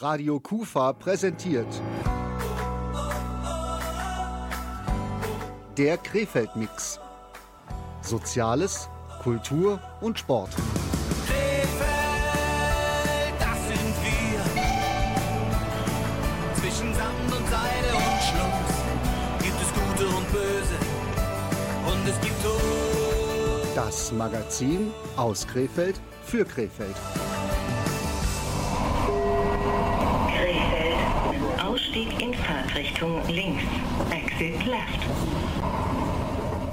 Radio Kufa präsentiert. Der Krefeld-Mix. Soziales, Kultur und Sport. Krefeld, das sind wir. Zwischen Sand und Seide und Schluss gibt es Gute und Böse. Und es gibt Tod. Das Magazin aus Krefeld für Krefeld. Ausstieg in Fahrtrichtung links. Exit left.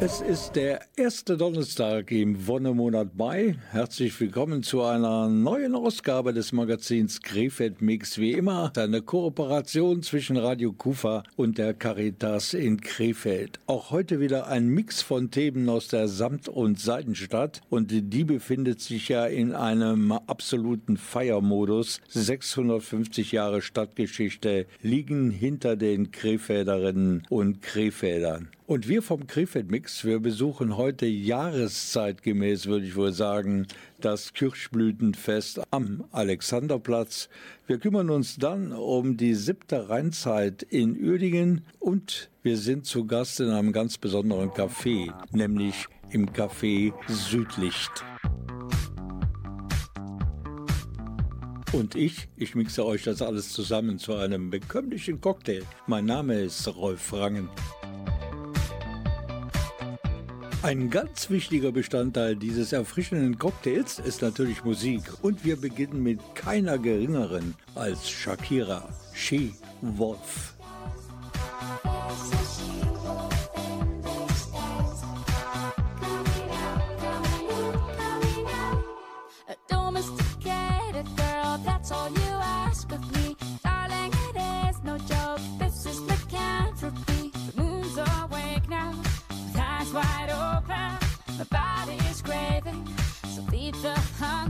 Es ist der erste Donnerstag im Wonnemonat Mai. Herzlich willkommen zu einer neuen Ausgabe des Magazins Krefeld Mix. Wie immer eine Kooperation zwischen Radio Kufa und der Caritas in Krefeld. Auch heute wieder ein Mix von Themen aus der Samt- und Seidenstadt und die befindet sich ja in einem absoluten Feiermodus. 650 Jahre Stadtgeschichte liegen hinter den Krefelderinnen und Krefeldern. Und wir vom Krefeld Mix, wir besuchen heute jahreszeitgemäß, würde ich wohl sagen, das Kirschblütenfest am Alexanderplatz. Wir kümmern uns dann um die siebte Rheinzeit in Uerdingen und wir sind zu Gast in einem ganz besonderen Café, nämlich im Café Südlicht. Und ich, ich mixe euch das alles zusammen zu einem bekömmlichen Cocktail. Mein Name ist Rolf Rangen. Ein ganz wichtiger Bestandteil dieses erfrischenden Cocktails ist natürlich Musik. Und wir beginnen mit keiner geringeren als Shakira, She Wolf.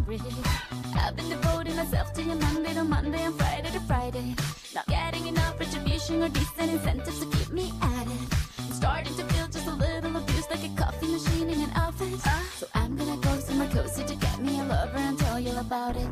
I've been devoting myself to you Monday to Monday and Friday to Friday. Not getting enough retribution or decent incentives to keep me at it. I'm starting to feel just a little abused like a coffee machine in an office. So I'm gonna go somewhere cozy to get me a lover and tell you about it.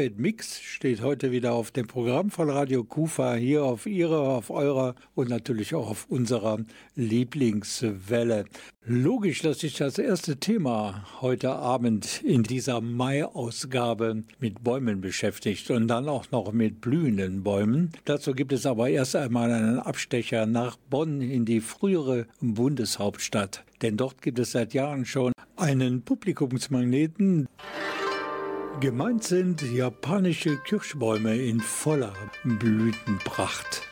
Krefeld Mix steht heute wieder auf dem Programm von Radio Kufa, hier auf ihrer, auf eurer und natürlich auch auf unserer Lieblingswelle. Logisch, dass sich das erste Thema heute Abend in dieser Mai-Ausgabe mit Bäumen beschäftigt und dann auch noch mit blühenden Bäumen. Dazu gibt es aber erst einmal einen Abstecher nach Bonn in die frühere Bundeshauptstadt. Denn dort gibt es seit Jahren schon einen Publikumsmagneten, Gemeint sind japanische Kirschbäume in voller Blütenpracht.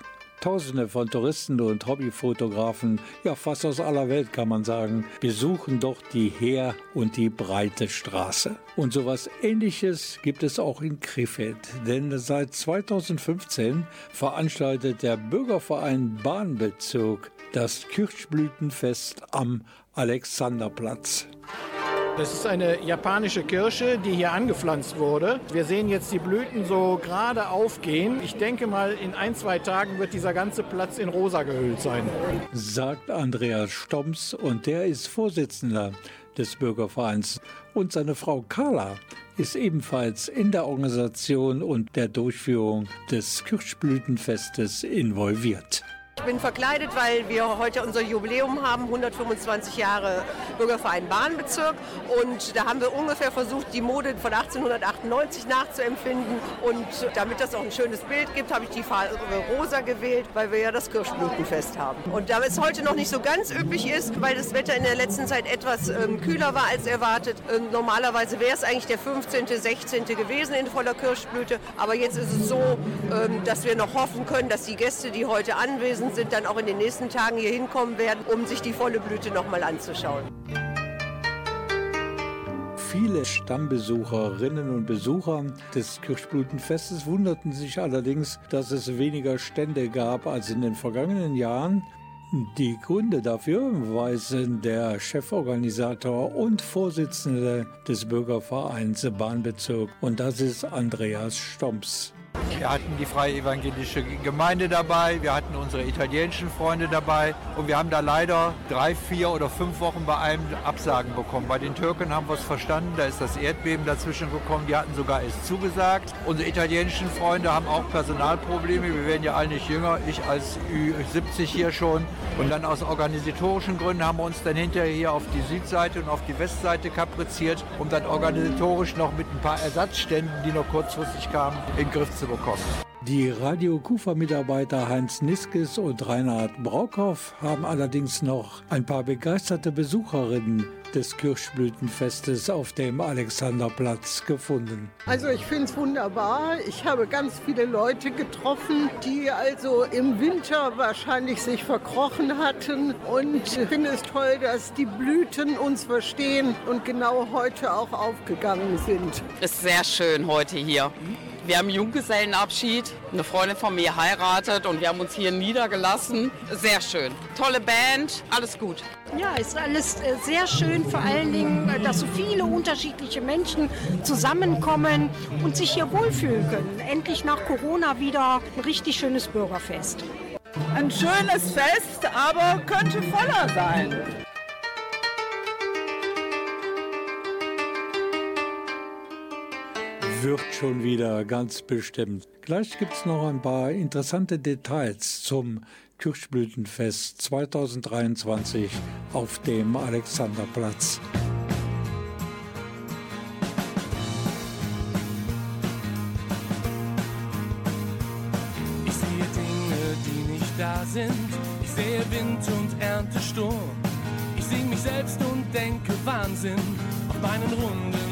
Tausende von Touristen und Hobbyfotografen, ja fast aus aller Welt kann man sagen, besuchen doch die Heer- und die breite Straße. Und sowas ähnliches gibt es auch in Krefeld, denn seit 2015 veranstaltet der Bürgerverein Bahnbezirk das Kirschblütenfest am Alexanderplatz. Das ist eine japanische Kirsche, die hier angepflanzt wurde. Wir sehen jetzt die Blüten so gerade aufgehen. Ich denke mal, in ein, zwei Tagen wird dieser ganze Platz in rosa gehüllt sein. Sagt Andreas Stomps und der ist Vorsitzender des Bürgervereins. Und seine Frau Carla ist ebenfalls in der Organisation und der Durchführung des Kirschblütenfestes involviert. Bin verkleidet, weil wir heute unser Jubiläum haben, 125 Jahre Bürgerverein Bahnbezirk. Und da haben wir ungefähr versucht, die Mode von 1898 nachzuempfinden. Und damit das auch ein schönes Bild gibt, habe ich die Farbe rosa gewählt, weil wir ja das Kirschblütenfest haben. Und da es heute noch nicht so ganz üppig ist, weil das Wetter in der letzten Zeit etwas ähm, kühler war als erwartet, ähm, normalerweise wäre es eigentlich der 15., 16. gewesen in voller Kirschblüte. Aber jetzt ist es so, ähm, dass wir noch hoffen können, dass die Gäste, die heute anwesend sind, dann auch in den nächsten Tagen hier hinkommen werden, um sich die volle Blüte noch mal anzuschauen. Viele Stammbesucherinnen und Besucher des Kirschblütenfestes wunderten sich allerdings, dass es weniger Stände gab als in den vergangenen Jahren. Die Gründe dafür weisen der Cheforganisator und Vorsitzende des Bürgervereins Bahnbezirk und das ist Andreas Stomps. Wir hatten die Freie Evangelische Gemeinde dabei, wir hatten unsere italienischen Freunde dabei und wir haben da leider drei, vier oder fünf Wochen bei einem Absagen bekommen. Bei den Türken haben wir es verstanden, da ist das Erdbeben dazwischen gekommen, die hatten sogar es zugesagt. Unsere italienischen Freunde haben auch Personalprobleme, wir werden ja alle nicht jünger, ich als Ü70 hier schon. Und dann aus organisatorischen Gründen haben wir uns dann hinterher hier auf die Südseite und auf die Westseite kapriziert, um dann organisatorisch noch mit ein paar Ersatzständen, die noch kurzfristig kamen, in den Griff zu bekommen. Die Radio Kufa-Mitarbeiter Heinz Niskes und Reinhard Braukow haben allerdings noch ein paar begeisterte Besucherinnen des Kirschblütenfestes auf dem Alexanderplatz gefunden. Also ich finde es wunderbar. Ich habe ganz viele Leute getroffen, die also im Winter wahrscheinlich sich verkrochen hatten. Und ich finde es toll, dass die Blüten uns verstehen und genau heute auch aufgegangen sind. Ist sehr schön heute hier. Wir haben Junggesellenabschied. Eine Freundin von mir heiratet und wir haben uns hier niedergelassen. Sehr schön. Tolle Band, alles gut. Ja, ist alles äh, sehr schön, vor allen Dingen, äh, dass so viele unterschiedliche Menschen zusammenkommen und sich hier wohlfühlen können. Endlich nach Corona wieder ein richtig schönes Bürgerfest. Ein schönes Fest, aber könnte voller sein. Wird schon wieder ganz bestimmt. Gleich gibt es noch ein paar interessante Details zum Kirschblütenfest 2023 auf dem Alexanderplatz. Ich sehe Dinge, die nicht da sind. Ich sehe Wind und Erntesturm. Ich sing mich selbst und denke Wahnsinn auf meinen Runden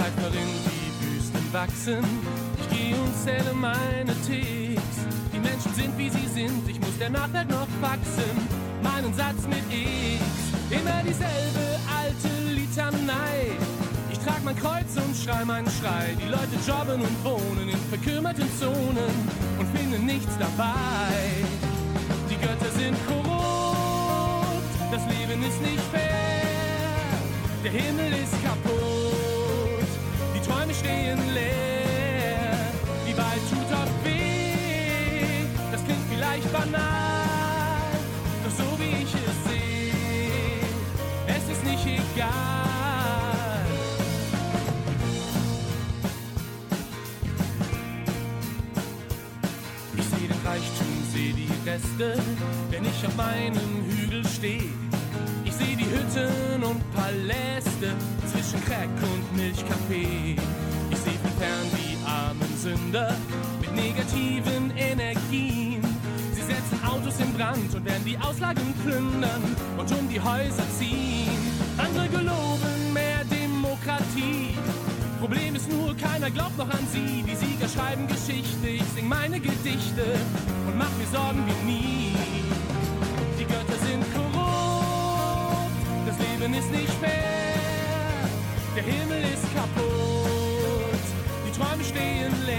Zeit verrinnt, die Wüsten wachsen. Ich gehe und zähle meine Ticks. Die Menschen sind wie sie sind, ich muss der Nachwelt noch wachsen. Meinen Satz mit X, immer dieselbe alte Litanei. Ich trag mein Kreuz und schrei meinen Schrei. Die Leute jobben und wohnen in verkümmerten Zonen und finden nichts dabei. Die Götter sind korrupt, das Leben ist nicht fair. Der Himmel ist kaputt, Träume stehen leer. Die Wahrheit tut oft weh, das klingt vielleicht banal. Doch so wie ich es sehe, es ist nicht egal. Ich sehe den Reichtum, sehe die Reste, wenn ich auf meinem Hügel stehe. Hütten und Paläste zwischen Crack und Milchkaffee. Ich sehe von fern die armen Sünder mit negativen Energien. Sie setzen Autos in Brand und werden die Auslagen plündern und um die Häuser ziehen. Andere geloben mehr Demokratie. Problem ist nur, keiner glaubt noch an sie. Die Sieger schreiben Geschichte, ich sing meine Gedichte und mach mir Sorgen wie nie. Leben ist nicht fair. Der Himmel ist kaputt, die Träume stehen leer.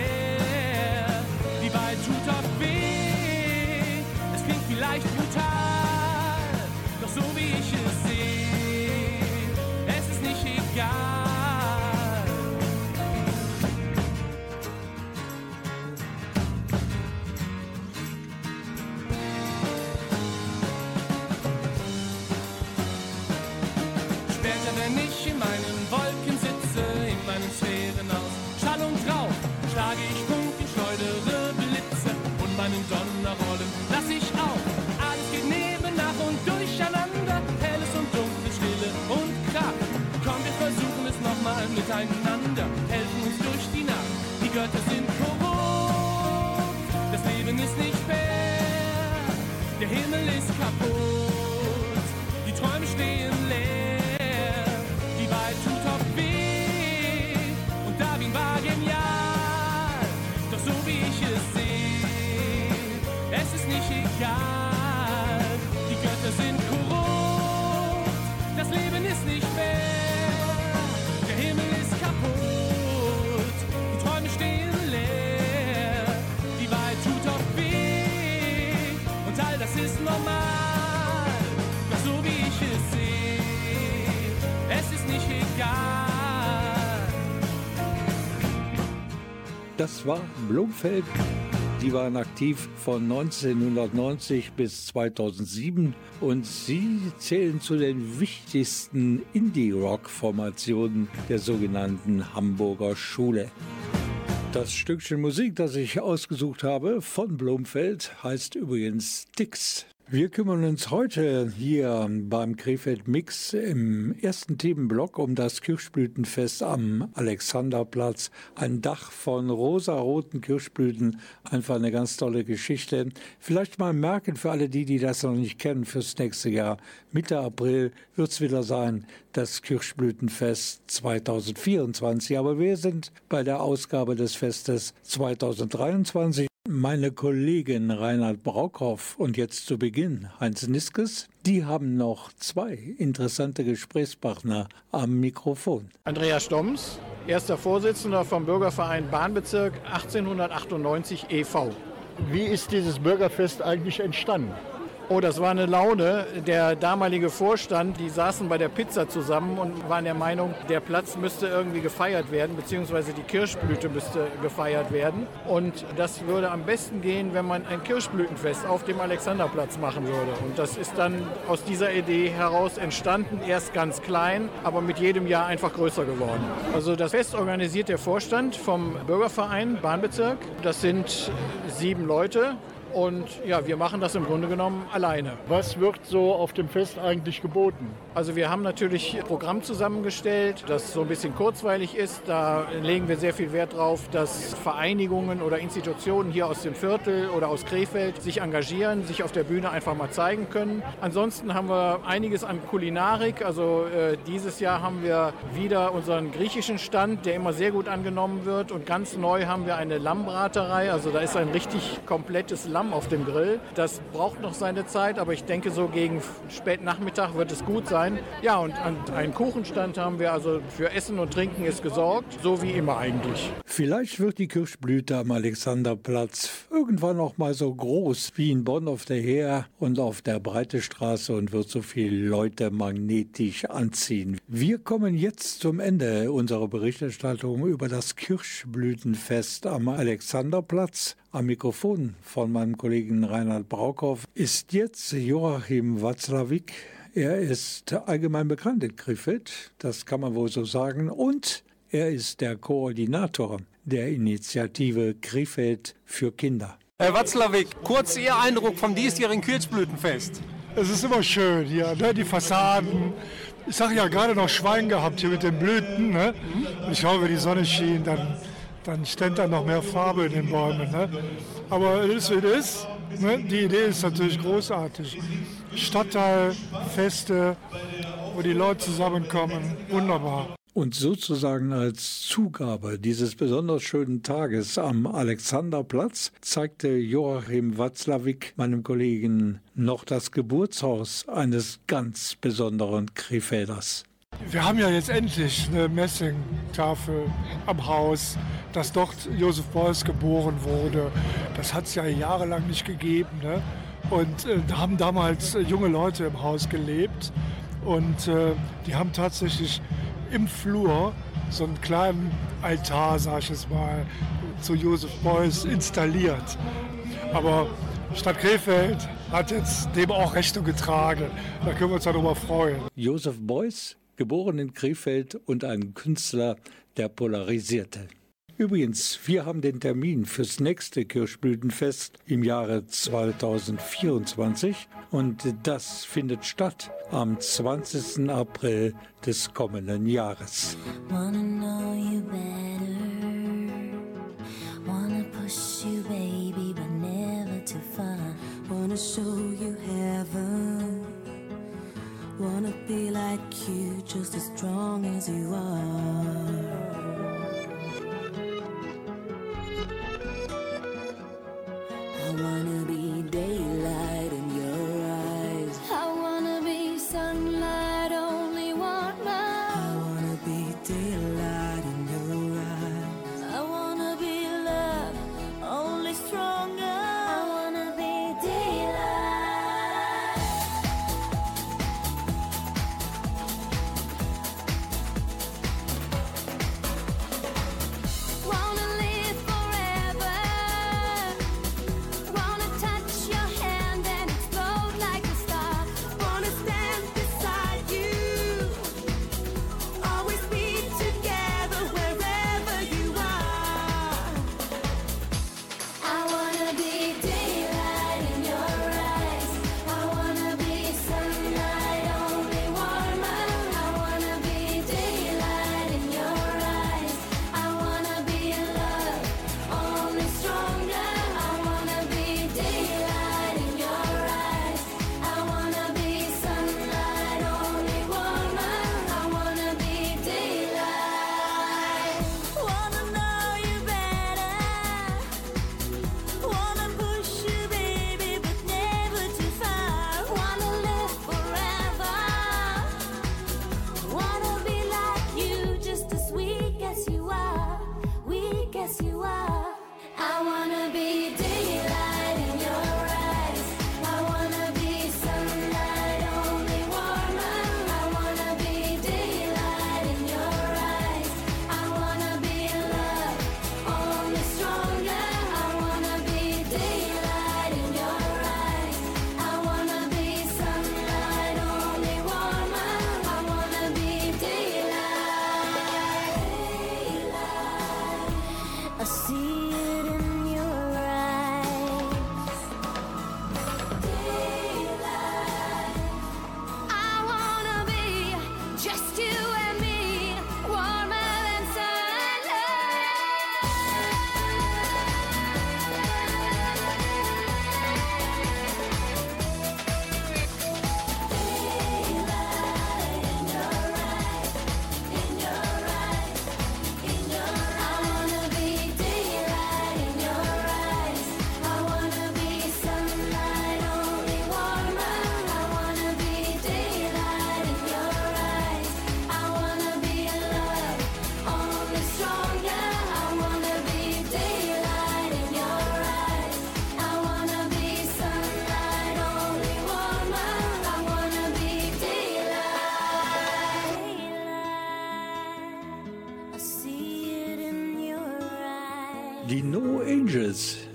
Himmel ist kaputt, die Träume stehen leer, Das war Blumfeld. Die waren aktiv von 1990 bis 2007 und sie zählen zu den wichtigsten Indie-Rock-Formationen der sogenannten Hamburger Schule. Das Stückchen Musik, das ich ausgesucht habe von Blumfeld, heißt übrigens Dix. Wir kümmern uns heute hier beim Krefeld Mix im ersten Themenblock um das Kirschblütenfest am Alexanderplatz. Ein Dach von rosaroten Kirschblüten, einfach eine ganz tolle Geschichte. Vielleicht mal merken für alle die, die das noch nicht kennen, fürs nächste Jahr. Mitte April wird es wieder sein, das Kirschblütenfest 2024. Aber wir sind bei der Ausgabe des Festes 2023. Meine Kollegin Reinhard Braukhoff und jetzt zu Beginn Heinz Niskes, die haben noch zwei interessante Gesprächspartner am Mikrofon. Andreas Stomms, erster Vorsitzender vom Bürgerverein Bahnbezirk 1898 e.V. Wie ist dieses Bürgerfest eigentlich entstanden? Oh, das war eine Laune. Der damalige Vorstand, die saßen bei der Pizza zusammen und waren der Meinung, der Platz müsste irgendwie gefeiert werden, beziehungsweise die Kirschblüte müsste gefeiert werden. Und das würde am besten gehen, wenn man ein Kirschblütenfest auf dem Alexanderplatz machen würde. Und das ist dann aus dieser Idee heraus entstanden, erst ganz klein, aber mit jedem Jahr einfach größer geworden. Also das Fest organisiert der Vorstand vom Bürgerverein Bahnbezirk. Das sind sieben Leute. Und ja, wir machen das im Grunde genommen alleine. Was wird so auf dem Fest eigentlich geboten? Also wir haben natürlich ein Programm zusammengestellt, das so ein bisschen kurzweilig ist. Da legen wir sehr viel Wert drauf, dass Vereinigungen oder Institutionen hier aus dem Viertel oder aus Krefeld sich engagieren, sich auf der Bühne einfach mal zeigen können. Ansonsten haben wir einiges an Kulinarik. Also äh, dieses Jahr haben wir wieder unseren griechischen Stand, der immer sehr gut angenommen wird. Und ganz neu haben wir eine Lammbraterei. Also da ist ein richtig komplettes Lamm auf dem Grill. Das braucht noch seine Zeit, aber ich denke, so gegen Spätnachmittag wird es gut sein. Ja, und einen Kuchenstand haben wir also für Essen und Trinken ist gesorgt, so wie immer eigentlich. Vielleicht wird die Kirschblüte am Alexanderplatz irgendwann noch mal so groß wie in Bonn auf der Heer und auf der Breite Straße und wird so viele Leute magnetisch anziehen. Wir kommen jetzt zum Ende unserer Berichterstattung über das Kirschblütenfest am Alexanderplatz. Am Mikrofon von meinem Kollegen Reinhard Braukhoff ist jetzt Joachim Watzlawick. Er ist allgemein bekannt in Krefeld, das kann man wohl so sagen, und er ist der Koordinator der Initiative Krefeld für Kinder. Herr Watzlawick, kurz Ihr Eindruck vom diesjährigen Kirschblütenfest. Es ist immer schön hier, ne? die Fassaden. Ich sage ja gerade noch Schwein gehabt hier mit den Blüten. Ne? Und ich wenn die Sonne schien, dann dann stand da noch mehr Farbe in den Bäumen. Ne? Aber es ist, wie es ist. Ne? Die Idee ist natürlich großartig. Stadtteil, Feste, wo die Leute zusammenkommen. Wunderbar. Und sozusagen als Zugabe dieses besonders schönen Tages am Alexanderplatz zeigte Joachim Watzlawick meinem Kollegen noch das Geburtshaus eines ganz besonderen Krefelders. Wir haben ja jetzt endlich eine Messingtafel am Haus, dass dort Josef Beuys geboren wurde. Das hat es ja jahrelang nicht gegeben. Ne? Und äh, da haben damals äh, junge Leute im Haus gelebt und äh, die haben tatsächlich im Flur so einen kleinen Altar, sag ich es mal, zu Josef Beuys installiert. Aber Stadt Krefeld hat jetzt dem auch Rechnung getragen. Da können wir uns darüber freuen. Josef Beuys, geboren in Krefeld und ein Künstler, der polarisierte. Übrigens, wir haben den Termin fürs nächste Kirschblütenfest im Jahre 2024 und das findet statt am 20. April des kommenden Jahres. Wanna know you better. Wanna push you, baby, but never too far. Wanna show you heaven. I wanna be like you, just as strong as you are. I wanna be daylight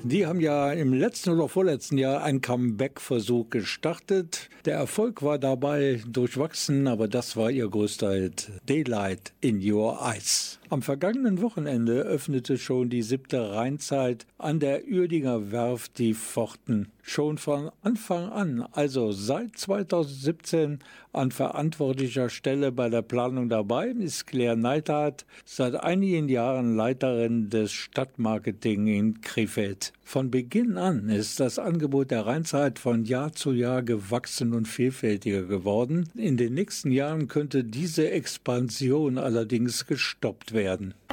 die haben ja im letzten oder vorletzten Jahr einen Comeback-Versuch gestartet. Der Erfolg war dabei durchwachsen, aber das war ihr größter Hit. Daylight in Your Eyes. Am vergangenen Wochenende öffnete schon die siebte Rheinzeit an der Uerdinger Werft die Pforten. Schon von Anfang an, also seit 2017, an verantwortlicher Stelle bei der Planung dabei ist Claire Neithardt, seit einigen Jahren Leiterin des Stadtmarketing in. Krefeld. Von Beginn an ist das Angebot der Rheinzeit von Jahr zu Jahr gewachsen und vielfältiger geworden. In den nächsten Jahren könnte diese Expansion allerdings gestoppt werden.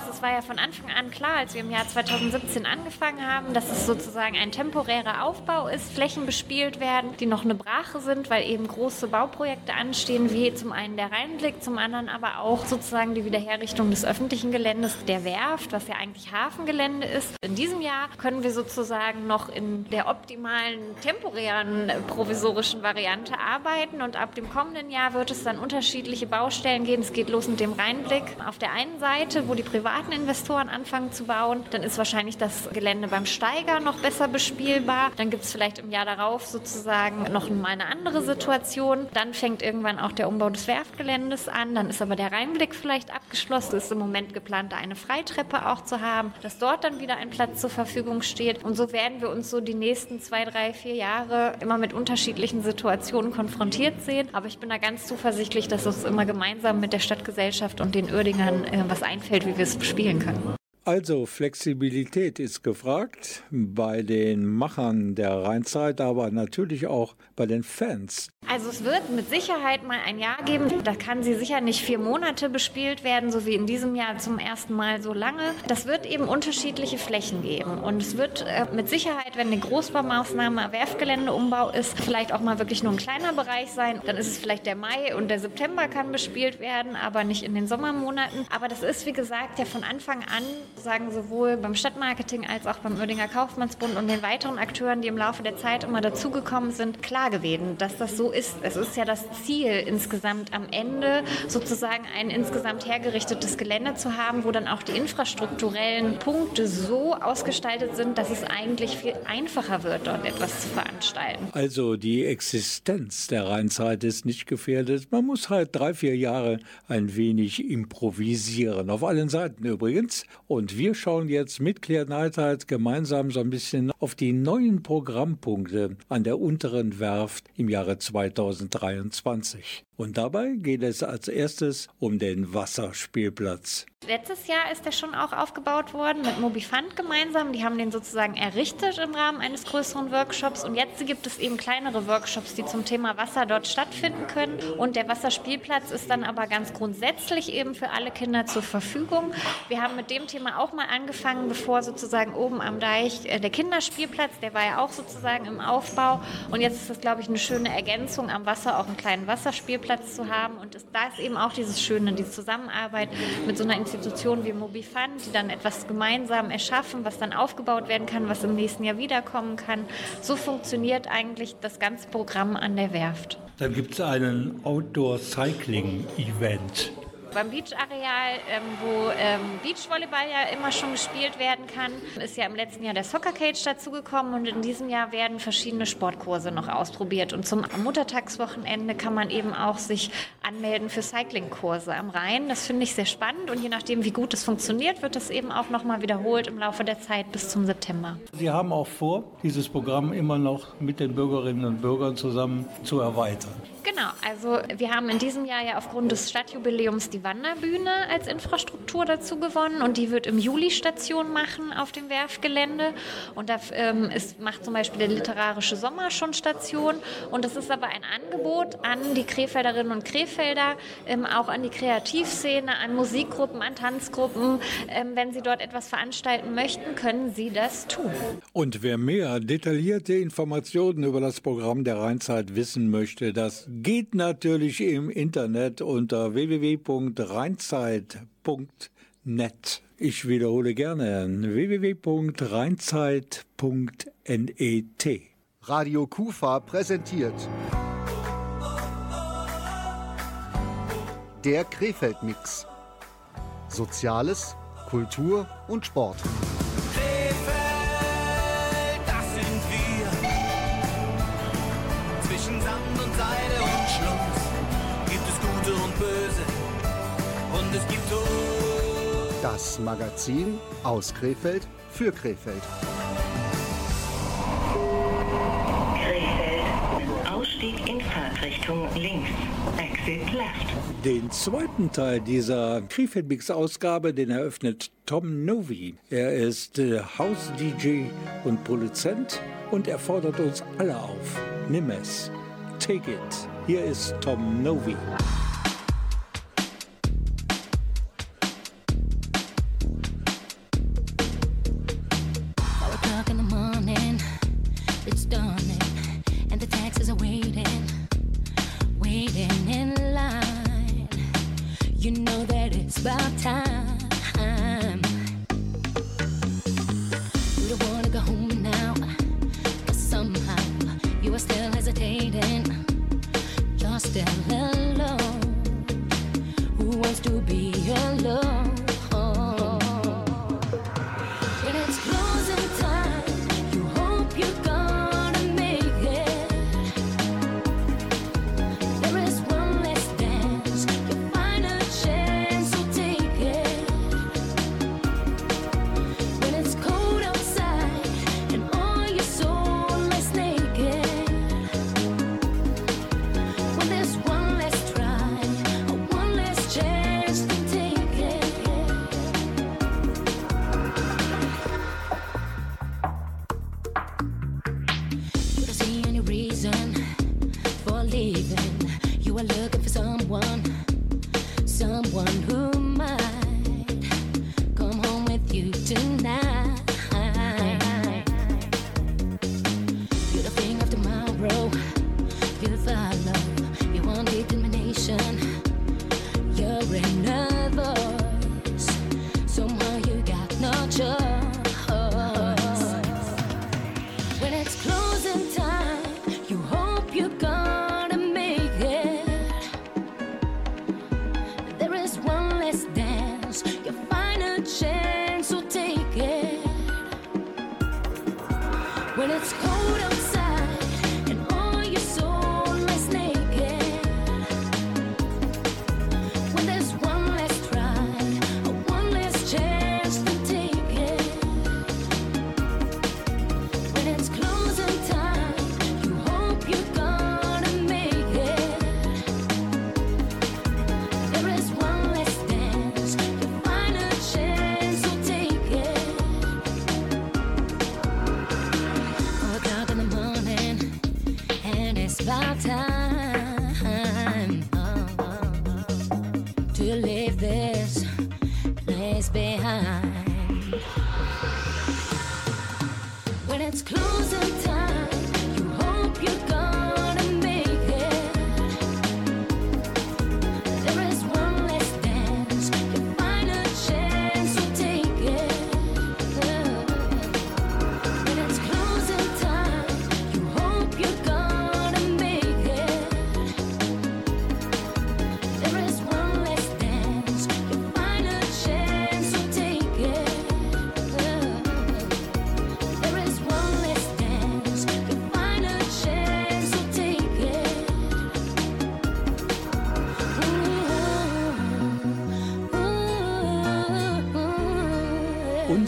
Es war ja von Anfang an klar, als wir im Jahr 2017 angefangen haben, dass es sozusagen ein temporärer Aufbau ist, Flächen bespielt werden, die noch eine Brache sind, weil eben große Bauprojekte anstehen, wie zum einen der Rheinblick, zum anderen aber auch sozusagen die Wiederherrichtung des öffentlichen Geländes der Werft, was ja eigentlich Hafengelände ist. In diesem Jahr können wir sozusagen noch in der optimalen temporären provisorischen Variante arbeiten und ab dem kommenden Jahr wird es dann unterschiedliche Baustellen geben. Es geht los mit dem Rheinblick auf der einen Seite, wo die privaten Investoren anfangen zu bauen. Dann ist wahrscheinlich das Gelände beim Steiger noch besser bespielbar. Dann gibt es vielleicht im Jahr darauf sozusagen noch mal eine andere Situation. Dann fängt irgendwann auch der Umbau des Werftgeländes an. Dann ist aber der Rheinblick vielleicht abgeschlossen. Es ist im Moment geplant, da eine Freitreppe auch zu haben, dass dort dann wieder ein Platz zur Verfügung steht. Und so werden wir uns so die nächsten zwei, drei, vier Jahre immer mit unterschiedlichen Situationen konfrontiert sehen. Aber ich bin da ganz zuversichtlich, dass uns immer gemeinsam mit der Stadtgesellschaft und den Uerdingern äh, was einfällt, wie wir es bespielen können. Also Flexibilität ist gefragt bei den Machern der Rheinzeit, aber natürlich auch bei den Fans. Also es wird mit Sicherheit mal ein Jahr geben, da kann sie sicher nicht vier Monate bespielt werden, so wie in diesem Jahr zum ersten Mal so lange. Das wird eben unterschiedliche Flächen geben und es wird äh, mit Sicherheit, wenn eine Großbaumaßnahme Werfgeländeumbau ist, vielleicht auch mal wirklich nur ein kleiner Bereich sein. Dann ist es vielleicht der Mai und der September kann bespielt werden, aber nicht in den Sommermonaten. Aber das ist, wie gesagt, ja von Anfang an, sagen sowohl beim Stadtmarketing als auch beim Oerdinger Kaufmannsbund und den weiteren Akteuren, die im Laufe der Zeit immer dazugekommen sind, klar gewesen, dass das so ist. Es ist ja das Ziel insgesamt am Ende sozusagen ein insgesamt hergerichtetes Gelände zu haben, wo dann auch die infrastrukturellen Punkte so ausgestaltet sind, dass es eigentlich viel einfacher wird, dort etwas zu veranstalten. Also die Existenz der Rheinzeit ist nicht gefährdet. Man muss halt drei, vier Jahre ein wenig improvisieren. Auf allen Seiten übrigens. Und wir schauen jetzt mit Claire Neidheit gemeinsam so ein bisschen auf die neuen Programmpunkte an der unteren Werft im Jahre 2023. Und dabei geht es als erstes um den Wasserspielplatz. Letztes Jahr ist der schon auch aufgebaut worden mit Mobifund gemeinsam. Die haben den sozusagen errichtet im Rahmen eines größeren Workshops. Und jetzt gibt es eben kleinere Workshops, die zum Thema Wasser dort stattfinden können. Und der Wasserspielplatz ist dann aber ganz grundsätzlich eben für alle Kinder zur Verfügung. Wir haben mit dem Thema auch mal angefangen, bevor sozusagen oben am Deich äh, der Kinderspielplatz, der war ja auch sozusagen im Aufbau. Und jetzt ist das, glaube ich, eine schöne Ergänzung am Wasser, auch einen kleinen Wasserspielplatz zu haben. Und da ist eben auch dieses Schöne, diese Zusammenarbeit mit so einer Institution wie Mobifund, die dann etwas gemeinsam erschaffen, was dann aufgebaut werden kann, was im nächsten Jahr wiederkommen kann. So funktioniert eigentlich das ganze Programm an der Werft. Dann gibt es einen Outdoor-Cycling-Event. Beim Beach-Areal, ähm, wo ähm, Beachvolleyball ja immer schon gespielt werden kann, ist ja im letzten Jahr der Soccer Cage dazugekommen und in diesem Jahr werden verschiedene Sportkurse noch ausprobiert. Und zum Muttertagswochenende kann man eben auch sich anmelden für Cyclingkurse am Rhein. Das finde ich sehr spannend und je nachdem, wie gut es funktioniert, wird es eben auch nochmal wiederholt im Laufe der Zeit bis zum September. Sie haben auch vor, dieses Programm immer noch mit den Bürgerinnen und Bürgern zusammen zu erweitern. Genau, also wir haben in diesem Jahr ja aufgrund des Stadtjubiläums die Wanderbühne als Infrastruktur dazu gewonnen und die wird im Juli Station machen auf dem Werfgelände und da ähm, ist, macht zum Beispiel der literarische Sommer schon Station und das ist aber ein Angebot an die Krefelderinnen und Krefelder, ähm, auch an die Kreativszene, an Musikgruppen, an Tanzgruppen. Ähm, wenn sie dort etwas veranstalten möchten, können sie das tun. Und wer mehr detaillierte Informationen über das Programm der Rheinzeit wissen möchte, das geht natürlich im Internet unter www.rheinzeit.net. Ich wiederhole gerne www.rheinzeit.net. Radio Kufa präsentiert der Krefeld-Mix. Soziales, Kultur und Sport. Und es gibt Tod. Das Magazin aus Krefeld für Krefeld. Krefeld. Ausstieg in Fahrtrichtung links. Exit left. Den zweiten Teil dieser Krefeld Mix Ausgabe, den eröffnet Tom Novi. Er ist äh, House-DJ und Produzent und er fordert uns alle auf. Nimm es. Take it. Hier ist Tom Novi.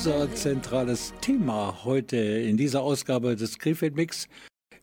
Unser zentrales Thema heute in dieser Ausgabe des Krefeld Mix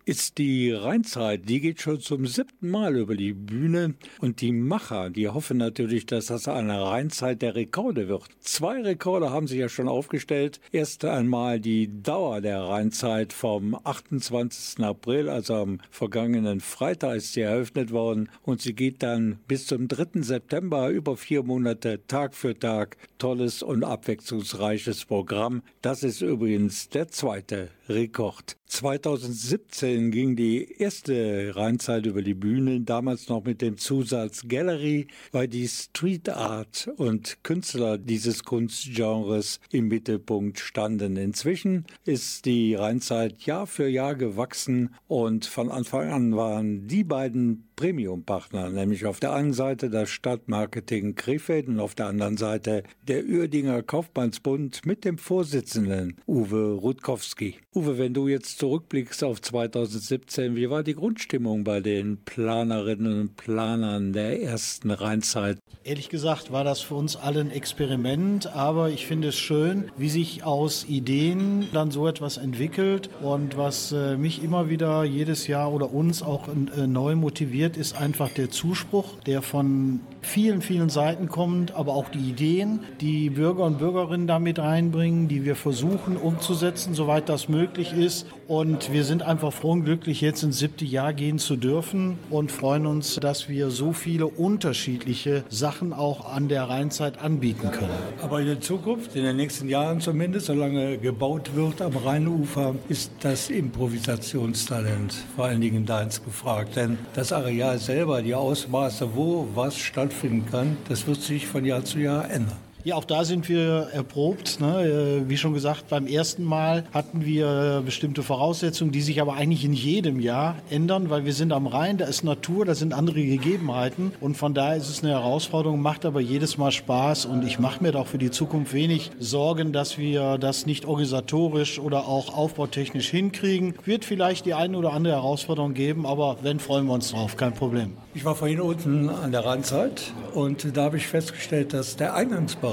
ist die Rheinzeit. Die geht schon zum siebten Mal über die Bühne und die Macher, die hoffen natürlich, dass das eine Rheinzeit der Rekorde wird. Zwei Rekorde haben sich ja schon aufgestellt. Erst einmal die Dauer der Rheinzeit vom 28. April, also am vergangenen Freitag ist sie eröffnet worden und sie geht dann bis zum 3. September über vier Monate Tag für Tag. Tolles und abwechslungsreiches Programm. Das ist übrigens der zweite Rekord. 2017 ging die erste Rheinzeit über die Bühne, damals noch mit dem Zusatz Gallery, weil die Street Art und Künstler dieses Kunstgenres im Mittelpunkt standen. Inzwischen ist die Rheinzeit Jahr für Jahr gewachsen und von Anfang an waren die beiden Premium-Partner, nämlich auf der einen Seite das Stadtmarketing Krefeld und auf der anderen Seite der Uerdinger Kaufmannsbund mit dem Vorsitzenden Uwe Rutkowski. Uwe, wenn du jetzt zurückblickst auf 2017, wie war die Grundstimmung bei den Planerinnen und Planern der ersten Rheinzeit? Ehrlich gesagt war das für uns alle ein Experiment, aber ich finde es schön, wie sich aus Ideen dann so etwas entwickelt und was äh, mich immer wieder jedes Jahr oder uns auch äh, neu motiviert fasziniert, ist einfach der Zuspruch, der von vielen, vielen Seiten kommt, aber auch die Ideen, die Bürger und Bürgerinnen damit reinbringen, die wir versuchen umzusetzen, soweit das möglich ist. Und wir sind einfach froh und glücklich, jetzt ins siebte Jahr gehen zu dürfen und freuen uns, dass wir so viele unterschiedliche Sachen auch an der Rheinzeit anbieten können. Aber in der Zukunft, in den nächsten Jahren zumindest, solange gebaut wird am Rheinufer, ist das Improvisationstalent vor allen Dingen deins gefragt. Denn das Areal selber, die Ausmaße, wo was stattfinden kann, das wird sich von Jahr zu Jahr ändern. Ja, auch da sind wir erprobt. Ne? Äh, Wie schon gesagt, beim ersten Mal hatten wir bestimmte Voraussetzungen, die sich aber eigentlich in jedem Jahr ändern, weil wir sind am Rhein, da ist Natur, da sind andere Gegebenheiten und von daher ist es eine Herausforderung, macht aber jedes Mal Spaß und ich mache mir doch für die Zukunft wenig Sorgen, dass wir das nicht organisatorisch oder auch aufbautechnisch hinkriegen. Wird vielleicht die eine oder andere Herausforderung geben, aber wenn, freuen wir uns drauf, kein Problem. Ich war vorhin unten an der Rheinzeit und da habe ich festgestellt, dass der Eingangsbereich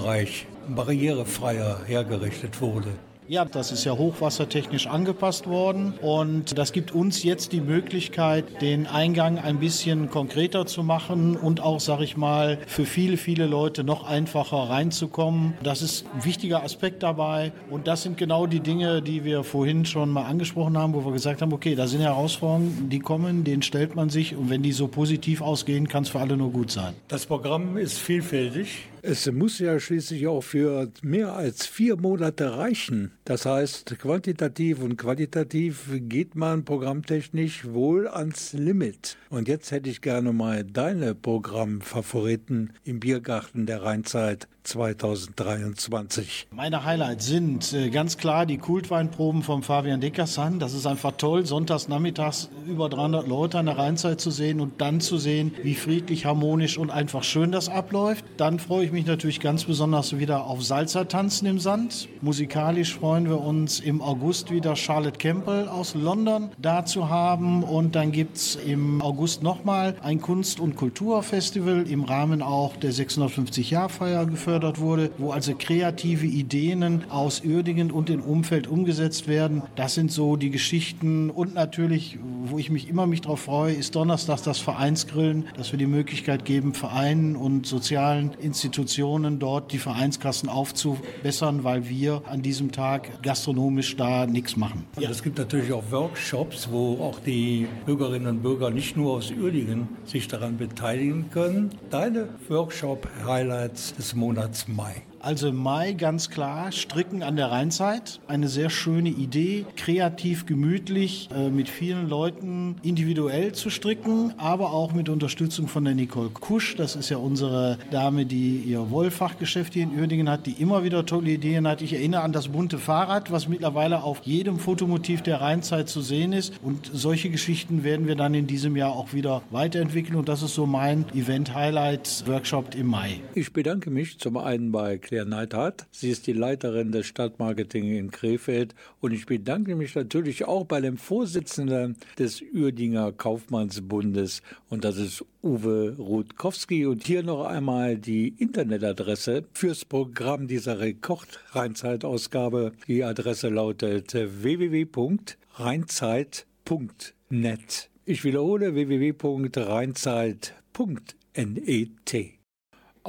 barrierefreier hergerichtet wurde. Ja, das ist ja hochwassertechnisch angepasst worden und das gibt uns jetzt die Möglichkeit, den Eingang ein bisschen konkreter zu machen und auch, sag ich mal, für viele, viele Leute noch einfacher reinzukommen. Das ist ein wichtiger Aspekt dabei und das sind genau die Dinge, die wir vorhin schon mal angesprochen haben, wo wir gesagt haben, okay, da sind Herausforderungen, die kommen, denen stellt man sich und wenn die so positiv ausgehen, kann es für alle nur gut sein. Das Programm ist vielfältig. Es muss ja schließlich auch für mehr als vier Monate reichen. Das heißt, quantitativ und qualitativ geht man programmtechnisch wohl ans Limit. Und jetzt hätte ich gerne mal deine Programmfavoriten im Biergarten der Rheinzeit 2023. Meine Highlights sind äh, ganz klar die Kultweinproben von Fabian Deckersan. Das ist einfach toll, sonntags nachmittags über 300 Leute an der Rheinzeit zu sehen und dann zu sehen, wie friedlich, harmonisch und einfach schön das abläuft. Dann freue ich mich natürlich ganz besonders wieder auf Salzertanzen im Sand. Musikalisch freuen wir uns im August wieder Charlotte Campbell aus London da zu haben und dann gibt es im August nochmal ein Kunst- und Kulturfestival im Rahmen auch der 650-Jahr-Feier gefördert wurde, wo also kreative Ideen aus Uerdingen und dem Umfeld umgesetzt werden. Das sind so die Geschichten und natürlich, wo ich mich immer mich drauf freue, ist donnerstags das Vereinsgrillen, dass wir die Möglichkeit geben, Vereinen und sozialen Institutionen dort die Vereinskassen aufzubessern, weil wir an diesem Tag gastronomisch da nichts machen. Ja. Es gibt natürlich auch Workshops, wo auch die Bürgerinnen und Bürger nicht nur aus Uerdingen sich daran beteiligen können. Deine Workshop-Highlights des Monats Mai. Also im Mai ganz klar Stricken an der Rheinzeit. Eine sehr schöne Idee, kreativ, gemütlich, äh, mit vielen Leuten individuell zu stricken, aber auch mit Unterstützung von der Nicole Kusch. Das ist ja unsere Dame, die ihr Wollfachgeschäft hier in Uerdingen hat, die immer wieder tolle Ideen hat. Ich erinnere an das bunte Fahrrad, was mittlerweile auf jedem Fotomotiv der Rheinzeit zu sehen ist. Und solche Geschichten werden wir dann in diesem Jahr auch wieder weiterentwickeln. Und das ist so mein Event-Highlight-Workshop im Mai. Ich bedanke mich zum einen bei Claire Neidhardt. Sie ist die Leiterin des Stadtmarketing in Krefeld. Und ich bedanke mich natürlich auch bei dem Vorsitzenden des Uerdinger Kaufmannsbundes. Und das ist Uwe Rutkowski. Und hier noch einmal die Internetadresse fürs Programm dieser Rekord-Rheinzeit-Ausgabe. Die Adresse lautet www.rheinzeit.net. Ich wiederhole www.rheinzeit.net.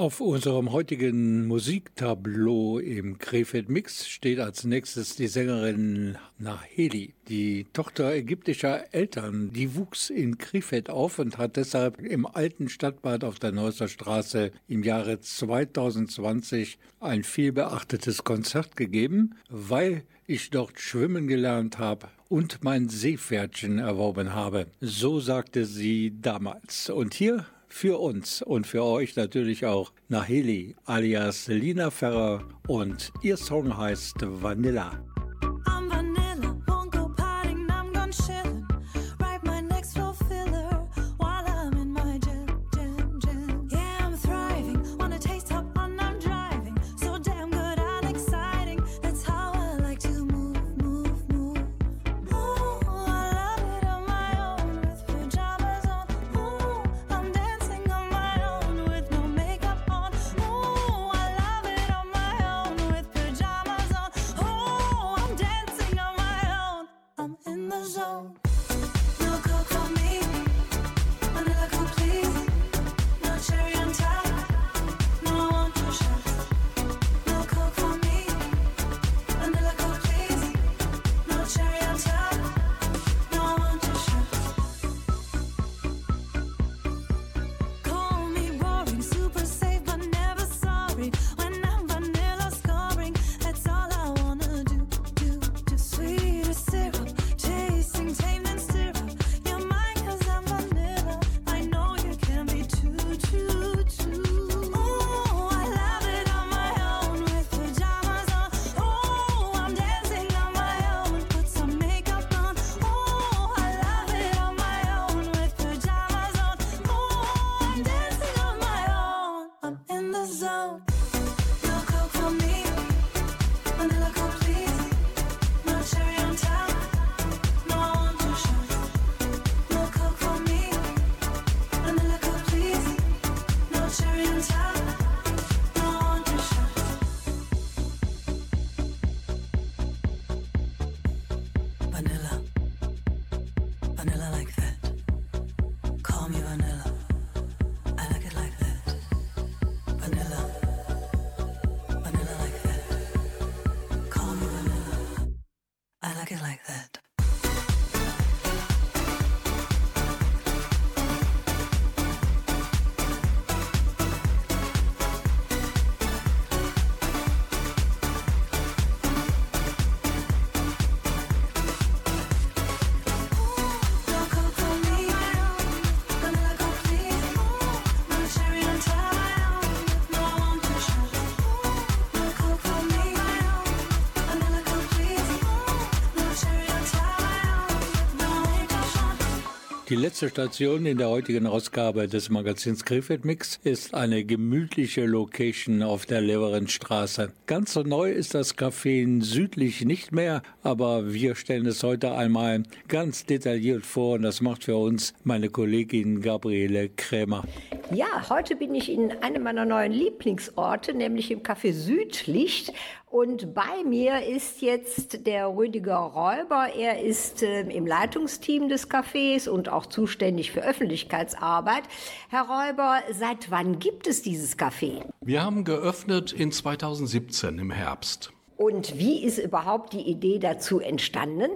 Auf unserem heutigen Musiktableau im Krefeld Mix steht als nächstes die Sängerin Naheli, die Tochter ägyptischer Eltern. Die wuchs in Krefeld auf und hat deshalb im alten Stadtbad auf der Neusser Straße im Jahre 2020 ein vielbeachtetes Konzert gegeben, weil ich dort schwimmen gelernt habe und mein Seepferdchen erworben habe. So sagte sie damals. Und hier für uns und für euch natürlich auch Naheli alias Lina Ferrer und ihr Song heißt Vanilla. Letzte Station in der heutigen Ausgabe des Magazins Krefeld Mix ist eine gemütliche Location auf der Leverenstraße. Ganz so neu ist das Café südlich nicht mehr, aber wir stellen es heute einmal ganz detailliert vor und das macht für uns meine Kollegin Gabriele Krämer. Ja, heute bin ich in einem meiner neuen Lieblingsorte, nämlich im Café Südlicht. Und bei mir ist jetzt der Rüdiger Räuber. Er ist äh, im Leitungsteam des Cafés und auch zuständig für Öffentlichkeitsarbeit. Herr Räuber, seit wann gibt es dieses Café? Wir haben geöffnet in 2017 im Herbst. Und wie ist überhaupt die Idee dazu entstanden?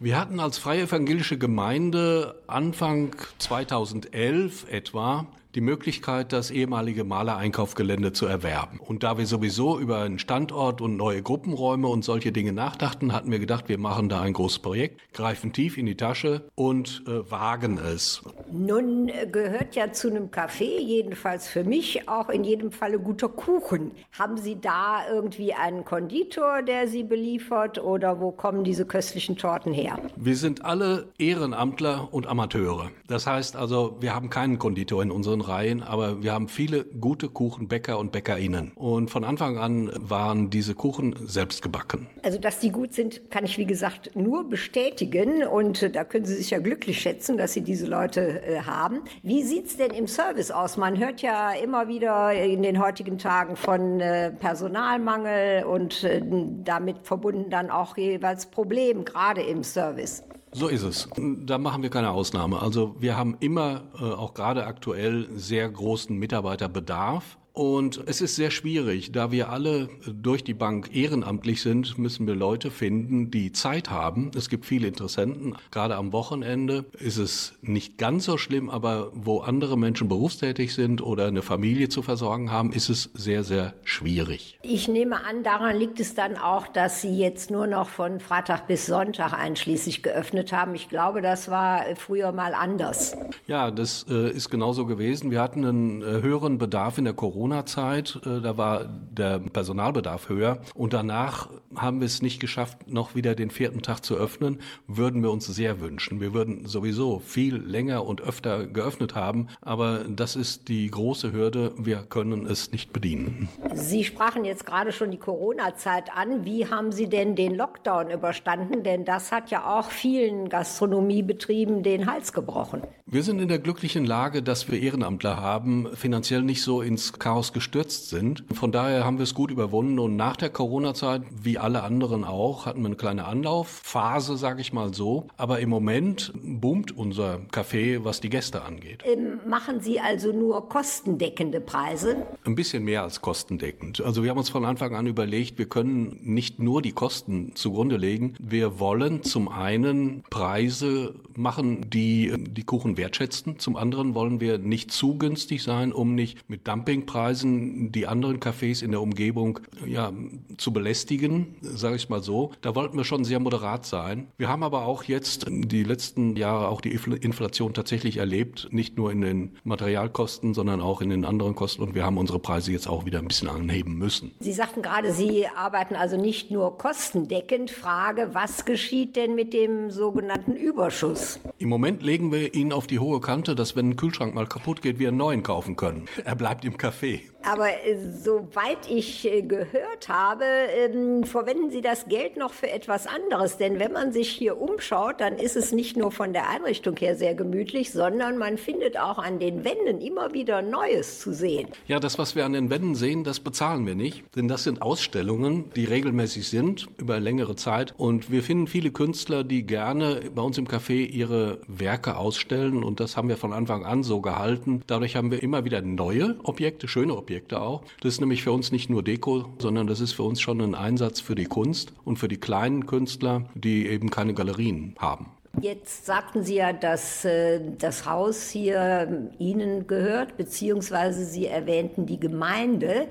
Wir hatten als freie evangelische Gemeinde Anfang 2011 etwa die Möglichkeit, das ehemalige Malereinkaufgelände zu erwerben. Und da wir sowieso über einen Standort und neue Gruppenräume und solche Dinge nachdachten, hatten wir gedacht, wir machen da ein großes Projekt, greifen tief in die Tasche und äh, wagen es. Nun äh, gehört ja zu einem Café, jedenfalls für mich, auch in jedem Falle guter Kuchen. Haben Sie da irgendwie einen Konditor, der Sie beliefert oder wo kommen diese köstlichen Torten her? Wir sind alle Ehrenamtler und Amateure. Das heißt also, wir haben keinen Konditor in unseren Reihen, aber wir haben viele gute Kuchenbäcker und Bäckerinnen. Und von Anfang an waren diese Kuchen selbst gebacken. Also, dass die gut sind, kann ich wie gesagt nur bestätigen und äh, da können Sie sich ja glücklich schätzen, dass Sie diese Leute äh, haben. Wie sieht's denn im Service aus? Man hört ja immer wieder in den heutigen Tagen von äh, Personalmangel und äh, damit verbunden dann auch jeweils Problem, gerade im Service. So ist es. Da machen wir keine Ausnahme. Also wir haben immer, äh, auch gerade aktuell, sehr großen Mitarbeiterbedarf. Und es ist sehr schwierig, da wir alle durch die Bank ehrenamtlich sind, müssen wir Leute finden, die Zeit haben. Es gibt viele Interessenten. Gerade am Wochenende ist es nicht ganz so schlimm, aber wo andere Menschen berufstätig sind oder eine Familie zu versorgen haben, ist es sehr, sehr schwierig. Ich nehme an, daran liegt es dann auch, dass Sie jetzt nur noch von Freitag bis Sonntag einschließlich geöffnet haben. Ich glaube, das war früher mal anders. Ja, das äh, ist genauso gewesen. Wir hatten einen äh, höheren Bedarf in der Corona-Zeit. Äh, da war der Personalbedarf höher. Und danach haben wir es nicht geschafft, noch wieder den vierten Tag zu öffnen. Würden wir uns sehr wünschen. Wir würden sowieso viel länger und öfter geöffnet haben. Aber das ist die große Hürde. Wir können es nicht bedienen. Sie sprachen jetzt gerade schon die Corona-Zeit an. Wie haben Sie denn den Lockdown überstanden? Denn das hat ja auch vielen Gastronomiebetrieben den Hals gebrochen. Wir sind in der glücklichen Lage, dass wir Ehrenamtler haben, finanziell nicht so ins Chaos gestürzt sind. Von daher haben wir es gut überwunden und nach der Corona-Zeit, wie alle anderen auch, hatten wir eine kleine Anlaufphase, sage ich mal so. Aber im Moment boomt unser Café, was die Gäste angeht. Ähm, machen Sie also nur kostendeckende Preise? Ein bisschen mehr als kostendeckend. Also wir haben uns von Anfang an überlegt, wir können nicht nur die Kosten zugrunde legen. Wir wollen zum einen Preise machen, die die Kuchen wertschätzen. Zum anderen wollen wir nicht zu günstig sein, um nicht mit Dumpingpreisen die anderen Cafés in der Umgebung ja, zu belästigen, sage ich mal so. Da wollten wir schon sehr moderat sein. Wir haben aber auch jetzt die letzten Jahre auch die Inflation tatsächlich erlebt, nicht nur in den Materialkosten, sondern auch in den anderen Kosten. Und wir haben unsere Preise jetzt auch wieder ein bisschen anheben müssen. Sie sagten gerade, Sie arbeiten also nicht nur kostendeckend. Frage, was geschieht denn mit dem sogenannten Überschuss? Im Moment legen wir ihn auf die hohe Kante, dass wenn ein Kühlschrank mal kaputt geht, wir einen neuen kaufen können. Er bleibt im Café. fee. Aber äh, soweit ich äh, gehört habe, ähm, verwenden Sie das Geld noch für etwas anderes. Denn wenn man sich hier umschaut, dann ist es nicht nur von der Einrichtung her sehr gemütlich, sondern man findet auch an den Wänden immer wieder Neues zu sehen. Ja, das, was wir an den Wänden sehen, das bezahlen wir nicht. Denn das sind Ausstellungen, die regelmäßig sind, über längere Zeit. Und wir finden viele Künstler, die gerne bei uns im Café ihre Werke ausstellen. Und das haben wir von Anfang an so gehalten. Dadurch haben wir immer wieder neue Objekte, schöne Objekte auch. Das ist nämlich für uns nicht nur Deko, sondern das ist für uns schon ein Einsatz für die Kunst und für die kleinen Künstler, die eben keine Galerien haben. Jetzt sagten Sie ja, dass äh, das Haus hier Ihnen gehört, beziehungsweise Sie erwähnten die Gemeinde.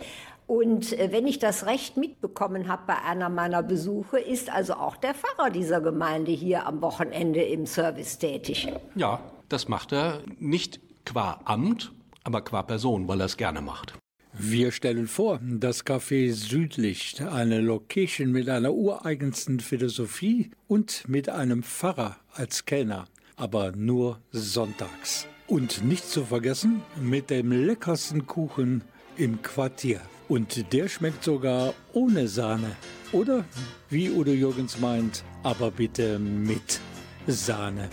Und äh, wenn ich das recht mitbekommen habe bei einer meiner Besuche, ist also auch der Pfarrer dieser Gemeinde hier am Wochenende im Service tätig. Ja, das macht er nicht qua Amt, aber qua Person, weil er es gerne macht. Wir stellen vor, das Café Südlicht, eine Location mit einer ureigensten Philosophie und mit einem Pfarrer als Kellner, aber nur sonntags. Und nicht zu vergessen, mit dem leckersten Kuchen im Quartier. Und der schmeckt sogar ohne Sahne. Oder, wie Udo Jürgens meint, aber bitte mit Sahne.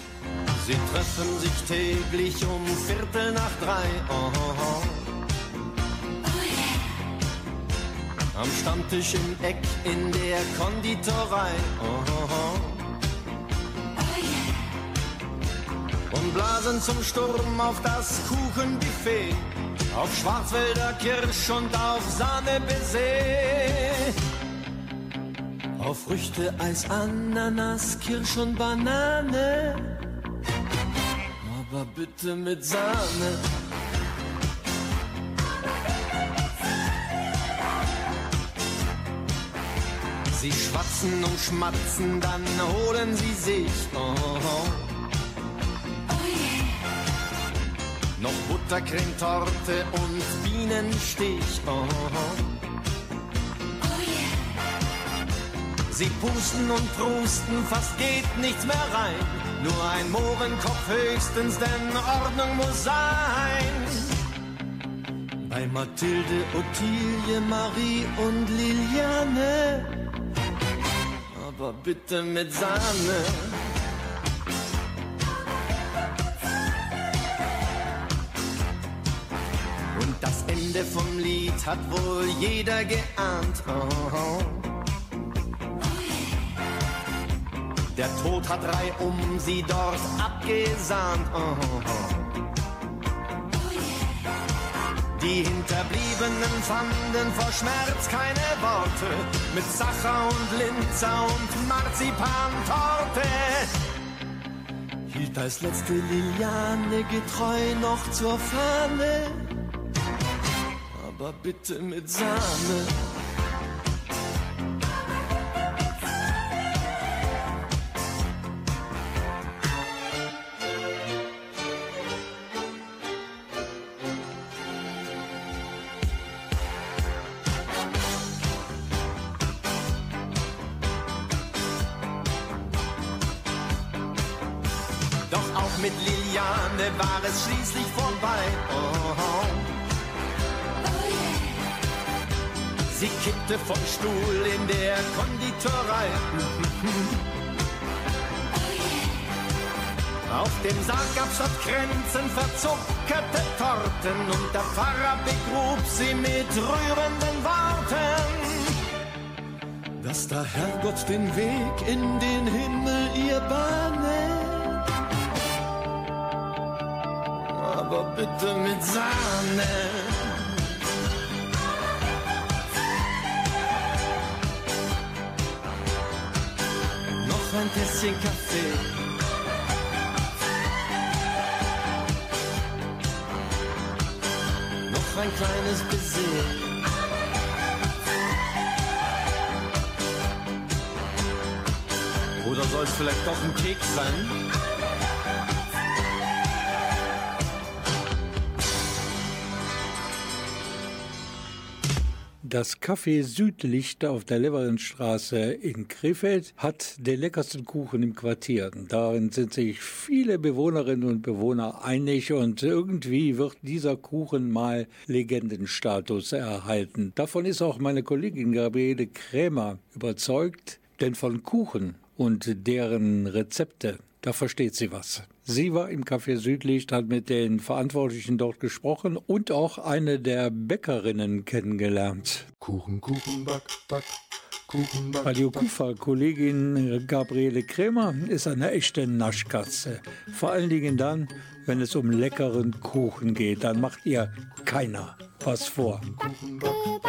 Sie treffen sich täglich um Viertel nach drei. Oh, oh, oh. Am Stammtisch im Eck in der Konditorei. Oh, oh, oh. Und blasen zum Sturm auf das Kuchenbuffet. Auf Schwarzwälder Kirsch und auf Sahnebaiser. Auf Früchte, Eis, Ananas, Kirsch und Banane. Aber bitte mit Sahne. Sie schwatzen und schmatzen, dann holen sie sich. Oh, oh. Noch Buttercremetorte und Bienenstich. Oh, oh. Sie pusten und prusten, fast geht nichts mehr rein. Nur ein Mohrenkopf höchstens, denn Ordnung muss sein. Bei Mathilde, Ottilie, Marie und Liliane. Aber bitte mit Sahne. Und das Ende vom Lied hat wohl jeder geahnt. Oh, oh. Der Tod hat reihum sie dort abgesahnt. Oh, Die Hinterbliebenen fanden vor Schmerz keine Worte. Mit Sacher und Linzer und Marzipantorte. Hielt als letzte Liliane getreu noch zur Fahne. Aber bitte mit Sahne. Sie kippte vom Stuhl in der Konditorei. Auf dem Sarg gab's statt Kränzen verzuckerte Torten und der Pfarrer begrub sie mit rührenden Worten. Dass der Herrgott den Weg in den Himmel ihr bahne. aber bitte mit Sahne. Tässchen Kaffee. Noch ein kleines Baiser. Oder soll es vielleicht doch ein Keks sein? Das Café Südlicht auf der Leverenstraße in Krefeld hat den leckersten Kuchen im Quartier. Darin sind sich viele Bewohnerinnen und Bewohner einig und irgendwie wird dieser Kuchen mal Legendenstatus erhalten. Davon ist auch meine Kollegin Gabriele Krämer überzeugt, denn von Kuchen und deren Rezepte, da versteht sie was. Sie war im Café Südlicht, hat mit den Verantwortlichen dort gesprochen und auch eine der Bäckerinnen kennengelernt. Kuchen, Kuchen, Back, Back. Kuchen, Back, Radio Kufa, Kollegin Gabriele Krämer, ist eine echte Naschkatze. Vor allen Dingen dann, wenn es um leckeren Kuchen geht. Dann macht ihr keiner was vor. So,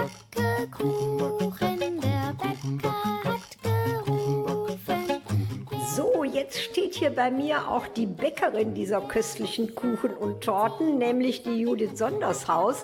steht hier bei mir auch die Bäckerin dieser köstlichen Kuchen und Torten, nämlich die Judith Sondershaus.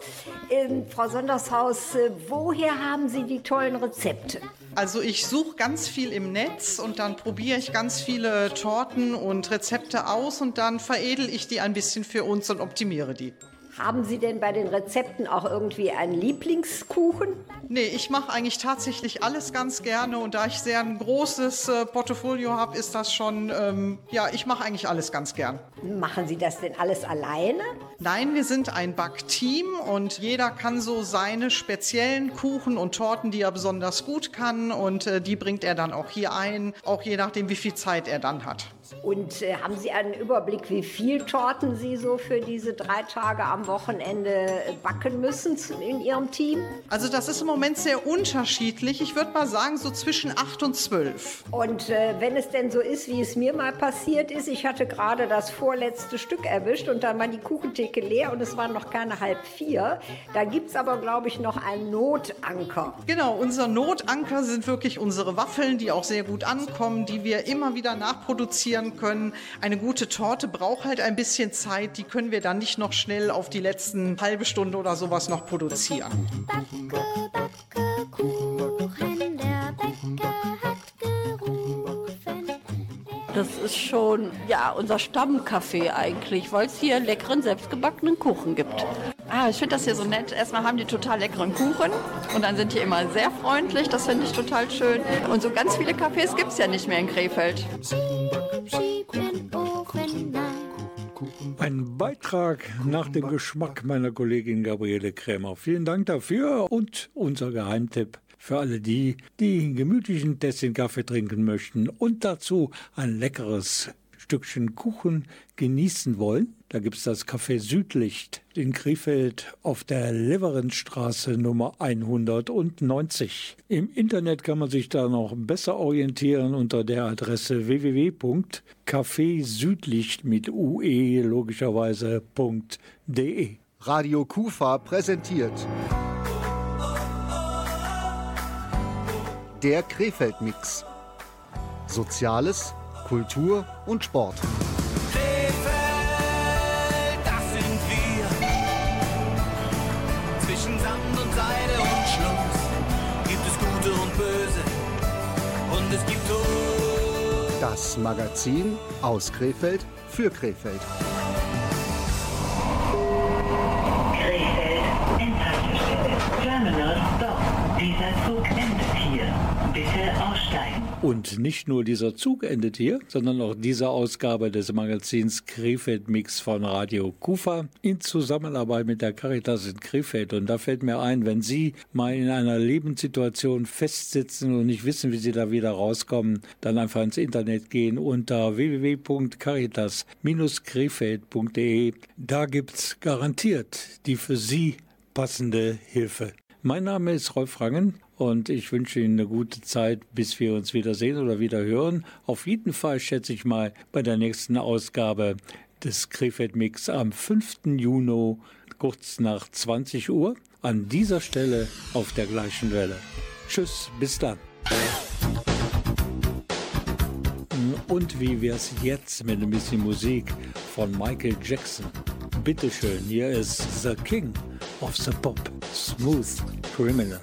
Ähm, Frau Sondershaus, äh, woher haben Sie die tollen Rezepte? Also ich suche ganz viel im Netz und dann probiere ich ganz viele Torten und Rezepte aus und dann veredel ich die ein bisschen für uns und optimiere die. Haben Sie denn bei den Rezepten auch irgendwie einen Lieblingskuchen? Nee, ich mache eigentlich tatsächlich alles ganz gerne und da ich sehr ein großes äh, Portfolio habe, ist das schon, ähm, ja, ich mache eigentlich alles ganz gern. Machen Sie das denn alles alleine? Nein, wir sind ein Backteam und jeder kann so seine speziellen Kuchen und Torten, die er besonders gut kann und äh, die bringt er dann auch hier ein, auch je nachdem, wie viel Zeit er dann hat. Und äh, haben Sie einen Überblick, wie viel Torten Sie so für diese drei Tage am Wochenende äh, backen müssen in Ihrem Team? Also das ist im Moment sehr unterschiedlich. Ich würde mal sagen, so zwischen acht und zwölf. Und äh, wenn es denn so ist, wie es mir mal passiert ist, ich hatte gerade das vorletzte Stück erwischt und dann war die Kuchentheke leer und es waren noch keine halb vier. Da gibt es aber, glaube ich, noch einen Notanker. Genau, unser Notanker sind wirklich unsere Waffeln, die auch sehr gut ankommen, die wir immer wieder nachproduzieren können. Eine gute Torte braucht halt ein bisschen Zeit, die können wir dann nicht noch schnell auf die letzten halbe Stunde oder sowas noch produzieren. Das ist schon ja unser Stammcafé eigentlich, weil es hier leckeren selbstgebackenen Kuchen gibt. Ah, ich finde das hier so nett. Erstmal haben die total leckeren Kuchen und dann sind die immer sehr freundlich. Das finde ich total schön. Und so ganz viele Cafés gibt es ja nicht mehr in Krefeld. Ein Beitrag nach dem Geschmack meiner Kollegin Gabriele Krämer. Vielen Dank dafür und unser Geheimtipp für alle die, die gemütlichen Tässchen Kaffee trinken möchten und dazu ein leckeres Stückchen Kuchen genießen wollen. Da gibt es das Café Südlicht in Krefeld auf der Leverenstraße Nummer 190. Im Internet kann man sich da noch besser orientieren unter der Adresse www.cafésüdlicht mit ue logischerweise.de. Radio Kufa präsentiert der Krefeld-Mix. Soziales, Kultur und Sport. Das Magazin aus Krefeld für Krefeld. Und nicht nur dieser Zug endet hier, sondern auch diese Ausgabe des Magazins Krefeld Mix von Radio Kufa in Zusammenarbeit mit der Caritas in Krefeld. Und da fällt mir ein, wenn Sie mal in einer Lebenssituation festsitzen und nicht wissen, wie Sie da wieder rauskommen, dann einfach ins Internet gehen unter www.caritas-krefeld.de. Da gibt's garantiert die für Sie passende Hilfe. Mein Name ist Rolf Rangen und ich wünsche Ihnen eine gute Zeit, bis wir uns wieder sehen oder wieder hören. Auf jeden Fall schätze ich mal bei der nächsten Ausgabe des Krefeld Mix am 5. Juni kurz nach 20 Uhr an dieser Stelle auf der gleichen Welle. Tschüss, bis dann. Und wie wär's jetzt mit ein bisschen Musik von Michael Jackson? Bitteschön, hier ist The King of the Pop, Smooth Criminal.